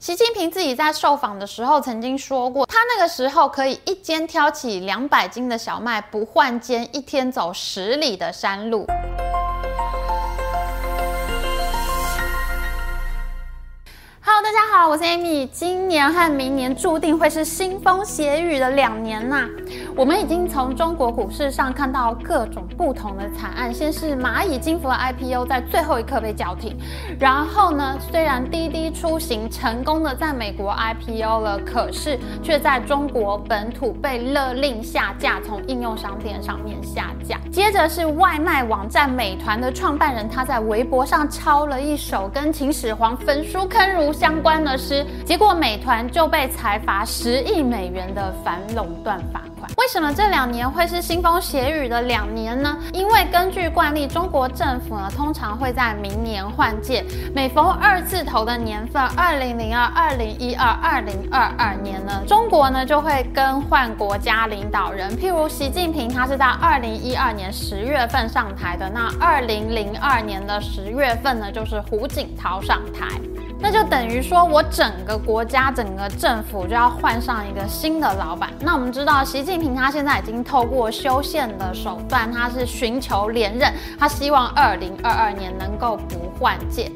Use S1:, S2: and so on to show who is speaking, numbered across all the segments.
S1: 习近平自己在受访的时候曾经说过，他那个时候可以一肩挑起两百斤的小麦，不换肩，一天走十里的山路。大家好，我是 Amy。今年和明年注定会是腥风血雨的两年呐。我们已经从中国股市上看到各种不同的惨案。先是蚂蚁金服的 IPO 在最后一刻被叫停，然后呢，虽然滴滴出行成功的在美国 IPO 了，可是却在中国本土被勒令下架，从应用商店上面下架。接着是外卖网站美团的创办人，他在微博上抄了一首跟秦始皇焚书坑儒相相关的诗，结果美团就被裁罚十亿美元的反垄断罚款。为什么这两年会是腥风血雨的两年呢？因为根据惯例，中国政府呢通常会在明年换届，每逢二字头的年份，二零零二、二零一二、二零二二年呢，中国呢就会更换国家领导人。譬如习近平，他是在二零一二年十月份上台的，那二零零二年的十月份呢，就是胡锦涛上台。那就等于说，我整个国家、整个政府就要换上一个新的老板。那我们知道，习近平他现在已经透过修宪的手段，他是寻求连任，他希望二零二二年能够不换届。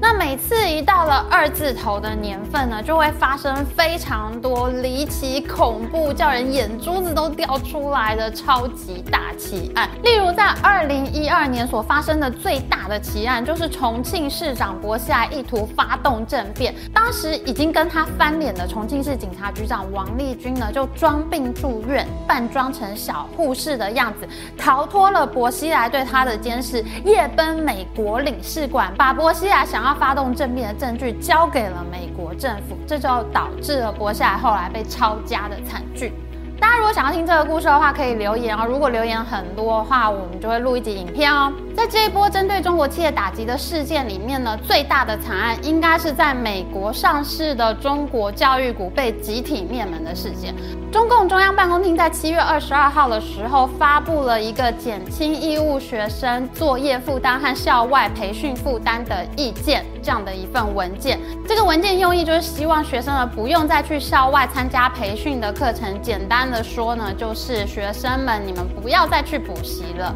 S1: 那每次一到了二字头的年份呢，就会发生非常多离奇、恐怖、叫人眼珠子都掉出来的超级大奇案。例如，在二零一二年所发生的最大的奇案，就是重庆市长薄熙来意图发动政变，当时已经跟他翻脸的重庆市警察局长王立军呢，就装病住院，扮装成小护士的样子，逃脱了薄熙来对他的监视，夜奔美国领事馆，把薄熙来想。他发动政变的证据交给了美国政府，这就导致了国下后来被抄家的惨剧。大家如果想要听这个故事的话，可以留言哦。如果留言很多的话，我们就会录一集影片哦。在这一波针对中国企业打击的事件里面呢，最大的惨案应该是在美国上市的中国教育股被集体灭门的事件。中共中央办公厅在七月二十二号的时候发布了一个减轻义务学生作业负担和校外培训负担的意见，这样的一份文件。这个文件用意就是希望学生呢不用再去校外参加培训的课程。简单的说呢，就是学生们你们不要再去补习了。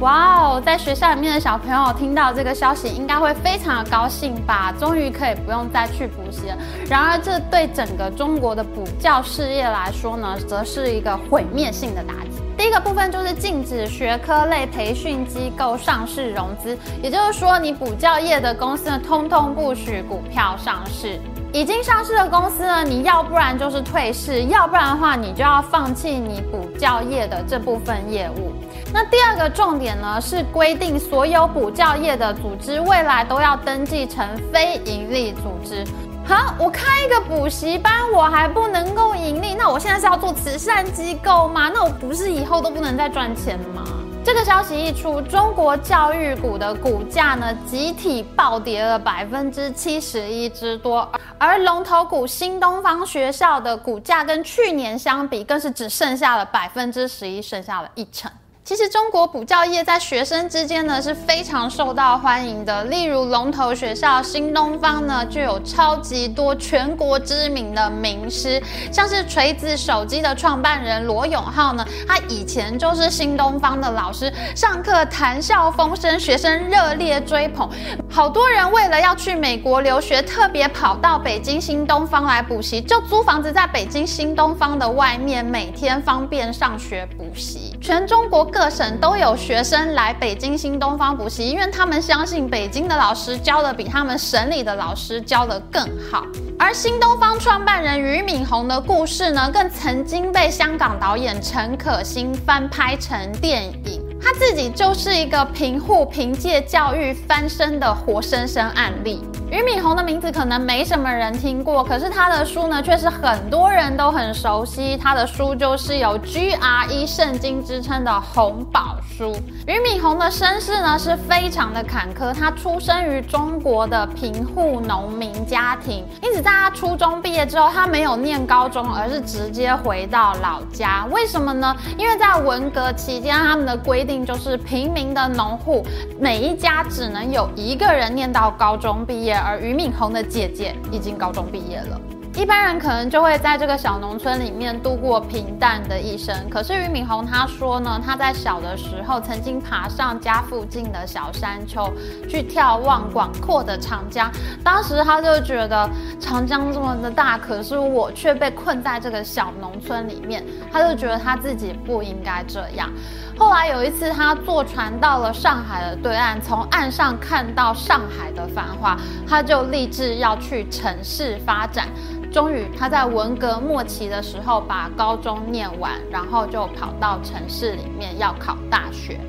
S1: 哇哦，在学校里面的小朋友听到这个消息，应该会非常的高兴吧？终于可以不用再去补习了。然而，这对整个中国的补教事业来说呢，则是一个毁灭性的打击。第一个部分就是禁止学科类培训机构上市融资，也就是说，你补教业的公司呢，通通不许股票上市。已经上市的公司呢，你要不然就是退市，要不然的话，你就要放弃你补教业的这部分业务。那第二个重点呢，是规定所有补教业的组织未来都要登记成非营利组织。好，我开一个补习班，我还不能够盈利，那我现在是要做慈善机构吗？那我不是以后都不能再赚钱吗？这个消息一出，中国教育股的股价呢，集体暴跌了百分之七十一之多，而龙头股新东方学校的股价跟去年相比，更是只剩下了百分之十一，剩下了一成。其实中国补教业在学生之间呢是非常受到欢迎的。例如龙头学校新东方呢，就有超级多全国知名的名师，像是锤子手机的创办人罗永浩呢，他以前就是新东方的老师，上课谈笑风生，学生热烈追捧。好多人为了要去美国留学，特别跑到北京新东方来补习，就租房子在北京新东方的外面，每天方便上学补习。全中国。各省都有学生来北京新东方补习，因为他们相信北京的老师教的比他们省里的老师教的更好。而新东方创办人俞敏洪的故事呢，更曾经被香港导演陈可辛翻拍成电影。他自己就是一个贫户凭借教育翻身的活生生案例。俞红的名字可能没什么人听过，可是他的书呢，却是很多人都很熟悉。他的书就是有 GRE 圣经之称的红宝书。俞敏洪的身世呢是非常的坎坷，他出生于中国的贫户农民家庭，因此在他初中毕业之后，他没有念高中，而是直接回到老家。为什么呢？因为在文革期间，他们的规定就是平民的农户每一家只能有一个人念到高中毕业。而俞敏洪的姐姐已经高中毕业了。一般人可能就会在这个小农村里面度过平淡的一生。可是俞敏洪他说呢，他在小的时候曾经爬上家附近的小山丘，去眺望广阔的长江。当时他就觉得长江这么的大，可是我却被困在这个小农村里面。他就觉得他自己不应该这样。后来有一次，他坐船到了上海的对岸，从岸上看到上海的繁华，他就立志要去城市发展。终于，他在文革末期的时候把高中念完，然后就跑到城市里面要考大学。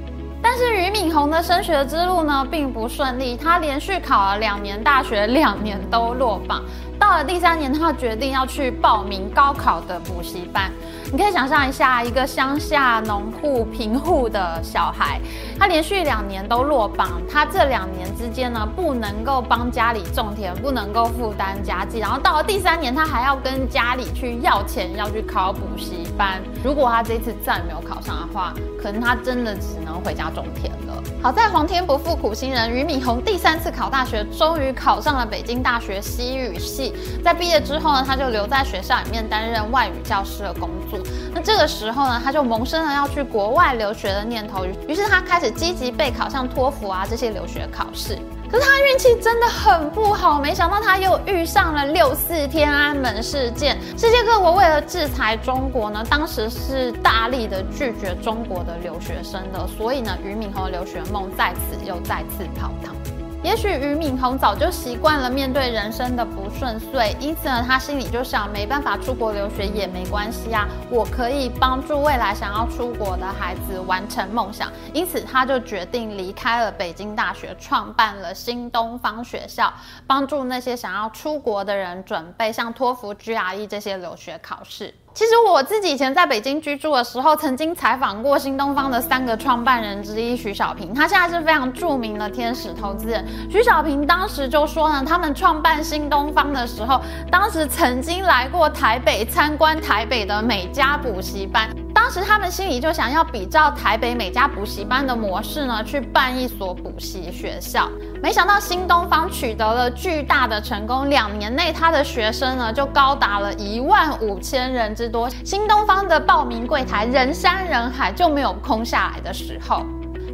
S1: 但是俞敏洪的升学之路呢，并不顺利，他连续考了两年大学，两年都落榜。到了第三年，他决定要去报名高考的补习班。你可以想象一下，一个乡下农户贫户的小孩，他连续两年都落榜。他这两年之间呢，不能够帮家里种田，不能够负担家计。然后到了第三年，他还要跟家里去要钱，要去考补习班。如果他这次再没有考上的话，可能他真的只能回家种田了。好在皇天不负苦心人，俞敏洪第三次考大学，终于考上了北京大学西语系。在毕业之后呢，他就留在学校里面担任外语教师的工作。那这个时候呢，他就萌生了要去国外留学的念头，于是他开始积极备考像托福啊这些留学考试。可是他运气真的很不好，没想到他又遇上了六四天安门事件。世界各国为了制裁中国呢，当时是大力的拒绝中国的留学生的，所以呢，俞敏洪的留学梦在此又再次泡汤。也许俞敏洪早就习惯了面对人生的不顺遂，因此呢，他心里就想，没办法出国留学也没关系啊，我可以帮助未来想要出国的孩子完成梦想。因此，他就决定离开了北京大学，创办了新东方学校，帮助那些想要出国的人准备像托福、GRE 这些留学考试。其实我自己以前在北京居住的时候，曾经采访过新东方的三个创办人之一徐小平，他现在是非常著名的天使投资人。徐小平当时就说呢，他们创办新东方的时候，当时曾经来过台北参观台北的每家补习班。当时他们心里就想要比照台北每家补习班的模式呢，去办一所补习学校。没想到新东方取得了巨大的成功，两年内他的学生呢就高达了一万五千人之多。新东方的报名柜台人山人海，就没有空下来的时候。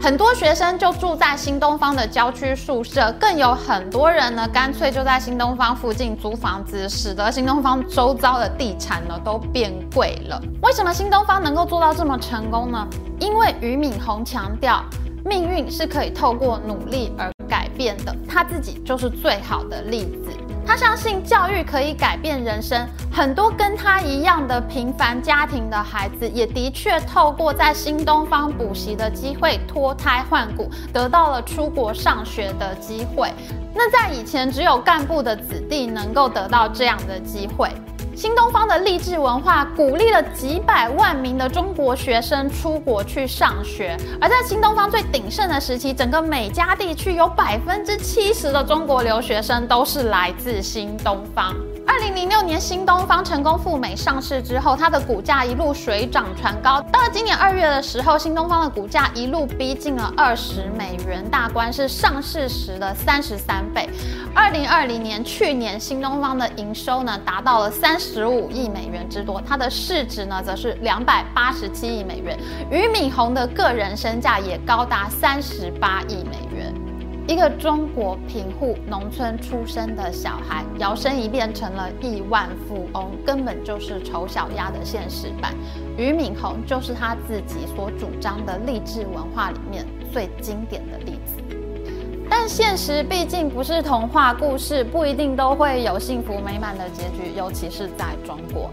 S1: 很多学生就住在新东方的郊区宿舍，更有很多人呢，干脆就在新东方附近租房子，使得新东方周遭的地产呢都变贵了。为什么新东方能够做到这么成功呢？因为俞敏洪强调，命运是可以透过努力而改变的，他自己就是最好的例子。他相信教育可以改变人生，很多跟他一样的平凡家庭的孩子，也的确透过在新东方补习的机会脱胎换骨，得到了出国上学的机会。那在以前，只有干部的子弟能够得到这样的机会。新东方的励志文化鼓励了几百万名的中国学生出国去上学，而在新东方最鼎盛的时期，整个美加地区有百分之七十的中国留学生都是来自新东方。二零零六年，新东方成功赴美上市之后，它的股价一路水涨船高。到了今年二月的时候，新东方的股价一路逼近了二十美元大关，是上市时的三十三倍。二零二零年，去年新东方的营收呢达到了三十五亿美元之多，它的市值呢则是两百八十七亿美元。俞敏洪的个人身价也高达三十八亿美元。一个中国贫户农村出生的小孩，摇身一变成了亿万富翁，根本就是丑小鸭的现实版。俞敏洪就是他自己所主张的励志文化里面最经典的例子。但现实毕竟不是童话故事，不一定都会有幸福美满的结局，尤其是在中国。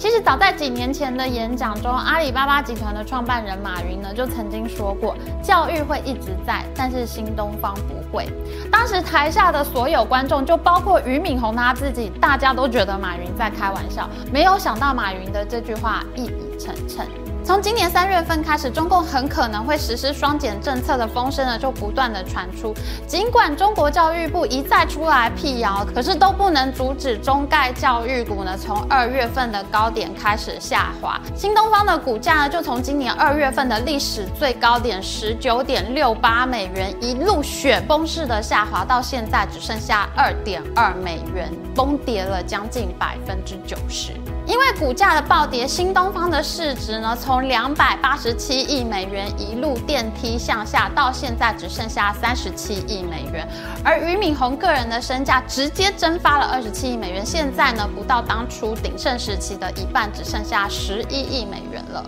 S1: 其实早在几年前的演讲中，阿里巴巴集团的创办人马云呢就曾经说过，教育会一直在，但是新东方不会。当时台下的所有观众，就包括俞敏洪他自己，大家都觉得马云在开玩笑，没有想到马云的这句话一语成谶。从今年三月份开始，中共很可能会实施双减政策的风声呢，就不断的传出。尽管中国教育部一再出来辟谣，可是都不能阻止中概教育股呢从二月份的高点开始下滑。新东方的股价呢，就从今年二月份的历史最高点十九点六八美元，一路雪崩式的下滑，到现在只剩下二点二美元，崩跌了将近百分之九十。因为股价的暴跌，新东方的市值呢，从两百八十七亿美元一路电梯向下，到现在只剩下三十七亿美元。而俞敏洪个人的身价直接蒸发了二十七亿美元，现在呢，不到当初鼎盛时期的一半，只剩下十一亿美元了。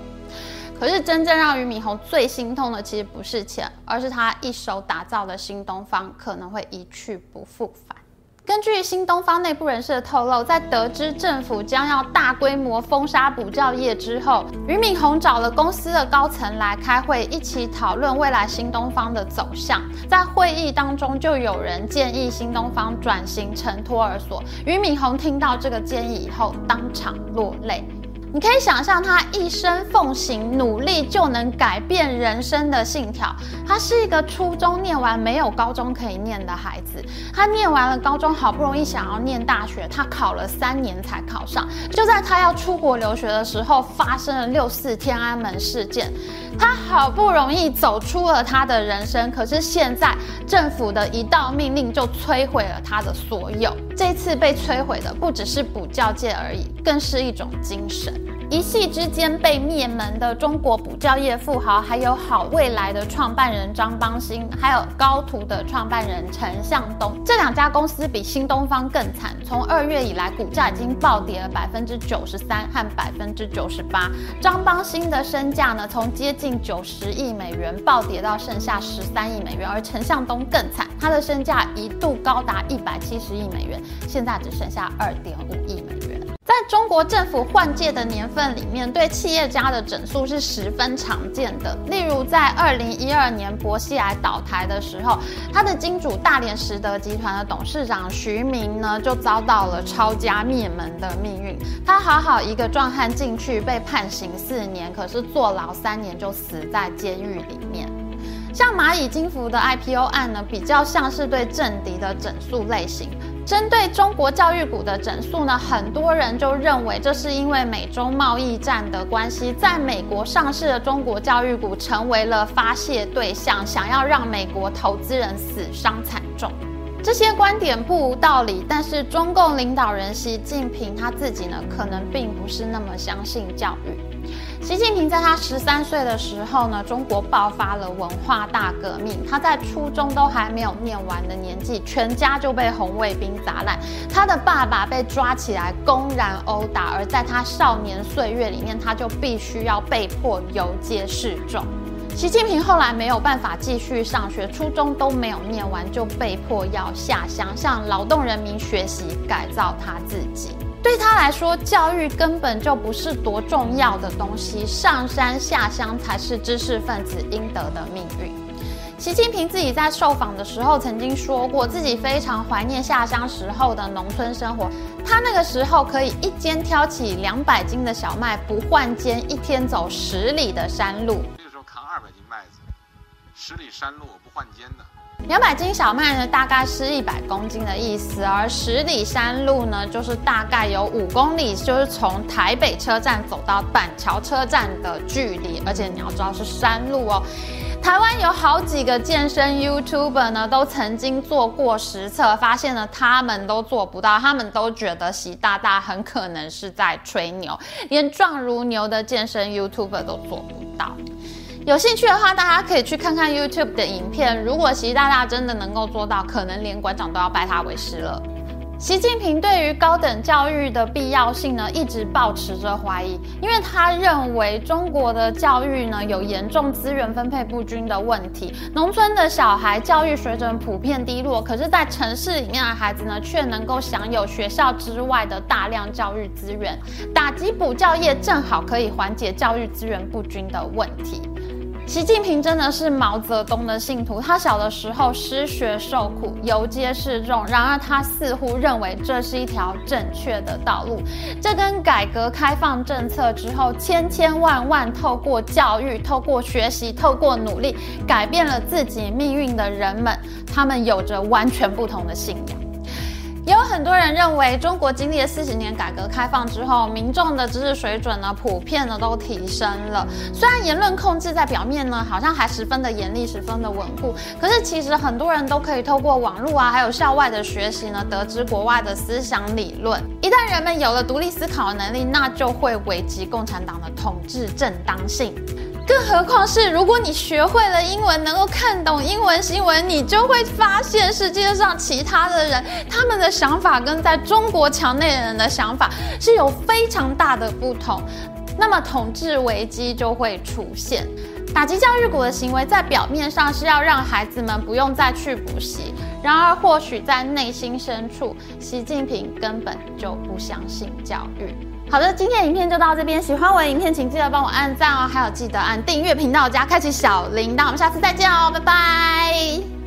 S1: 可是真正让俞敏洪最心痛的，其实不是钱，而是他一手打造的新东方可能会一去不复返。根据新东方内部人士的透露，在得知政府将要大规模封杀补教业之后，俞敏洪找了公司的高层来开会，一起讨论未来新东方的走向。在会议当中，就有人建议新东方转型成托儿所。俞敏洪听到这个建议以后，当场落泪。你可以想象他一生奉行努力就能改变人生的信条。他是一个初中念完没有高中可以念的孩子，他念完了高中，好不容易想要念大学，他考了三年才考上。就在他要出国留学的时候，发生了六四天安门事件。他好不容易走出了他的人生，可是现在政府的一道命令就摧毁了他的所有。这次被摧毁的不只是补教界而已，更是一种精神。一夕之间被灭门的中国补教业富豪，还有好未来的创办人张邦鑫，还有高途的创办人陈向东，这两家公司比新东方更惨。从二月以来，股价已经暴跌了百分之九十三和百分之九十八。张邦鑫的身价呢，从接近九十亿美元暴跌到剩下十三亿美元，而陈向东更惨，他的身价一度高达一百七十亿美元，现在只剩下二点五亿美元。在中国政府换届的年份里面，对企业家的整肃是十分常见的。例如，在二零一二年薄熙来倒台的时候，他的金主大连实德集团的董事长徐明呢，就遭到了抄家灭门的命运。他好好一个壮汉进去被判刑四年，可是坐牢三年就死在监狱里面。像蚂蚁金服的 IPO 案呢，比较像是对政敌的整肃类型。针对中国教育股的整肃呢，很多人就认为这是因为美中贸易战的关系，在美国上市的中国教育股成为了发泄对象，想要让美国投资人死伤惨重。这些观点不无道理，但是中共领导人习近平他自己呢，可能并不是那么相信教育。习近平在他十三岁的时候呢，中国爆发了文化大革命。他在初中都还没有念完的年纪，全家就被红卫兵砸烂。他的爸爸被抓起来公然殴打，而在他少年岁月里面，他就必须要被迫游街示众。习近平后来没有办法继续上学，初中都没有念完，就被迫要下乡向劳动人民学习，改造他自己。对他来说，教育根本就不是多重要的东西，上山下乡才是知识分子应得的命运。习近平自己在受访的时候曾经说过，自己非常怀念下乡时候的农村生活。他那个时候可以一肩挑起两百斤的小麦，不换肩，一天走十里的山路。
S2: 那个时候扛二百斤麦子，十里山路我不换肩的。
S1: 两百斤小麦呢，大概是一百公斤的意思，而十里山路呢，就是大概有五公里，就是从台北车站走到板桥车站的距离，而且你要知道是山路哦。台湾有好几个健身 YouTuber 呢，都曾经做过实测，发现呢他们都做不到，他们都觉得习大大很可能是在吹牛，连壮如牛的健身 YouTuber 都做不到。有兴趣的话，大家可以去看看 YouTube 的影片。如果习大大真的能够做到，可能连馆长都要拜他为师了。习近平对于高等教育的必要性呢，一直保持着怀疑，因为他认为中国的教育呢有严重资源分配不均的问题。农村的小孩教育水准普遍低落，可是，在城市里面的孩子呢，却能够享有学校之外的大量教育资源。打击补教业，正好可以缓解教育资源不均的问题。习近平真的是毛泽东的信徒，他小的时候失学受苦，游街示众，然而他似乎认为这是一条正确的道路。这跟改革开放政策之后，千千万万透过教育、透过学习、透过努力改变了自己命运的人们，他们有着完全不同的信仰。也有很多人认为，中国经历了四十年改革开放之后，民众的知识水准呢，普遍的都提升了。虽然言论控制在表面呢，好像还十分的严厉，十分的稳固，可是其实很多人都可以透过网络啊，还有校外的学习呢，得知国外的思想理论。一旦人们有了独立思考的能力，那就会危及共产党的统治正当性。更何况是，如果你学会了英文，能够看懂英文新闻，你就会发现世界上其他的人，他们的想法跟在中国墙内的人的想法是有非常大的不同。那么统治危机就会出现。打击教育股的行为，在表面上是要让孩子们不用再去补习，然而或许在内心深处，习近平根本就不相信教育。好的，今天影片就到这边。喜欢我的影片，请记得帮我按赞哦，还有记得按订阅频道加开启小铃铛。我们下次再见哦，拜拜。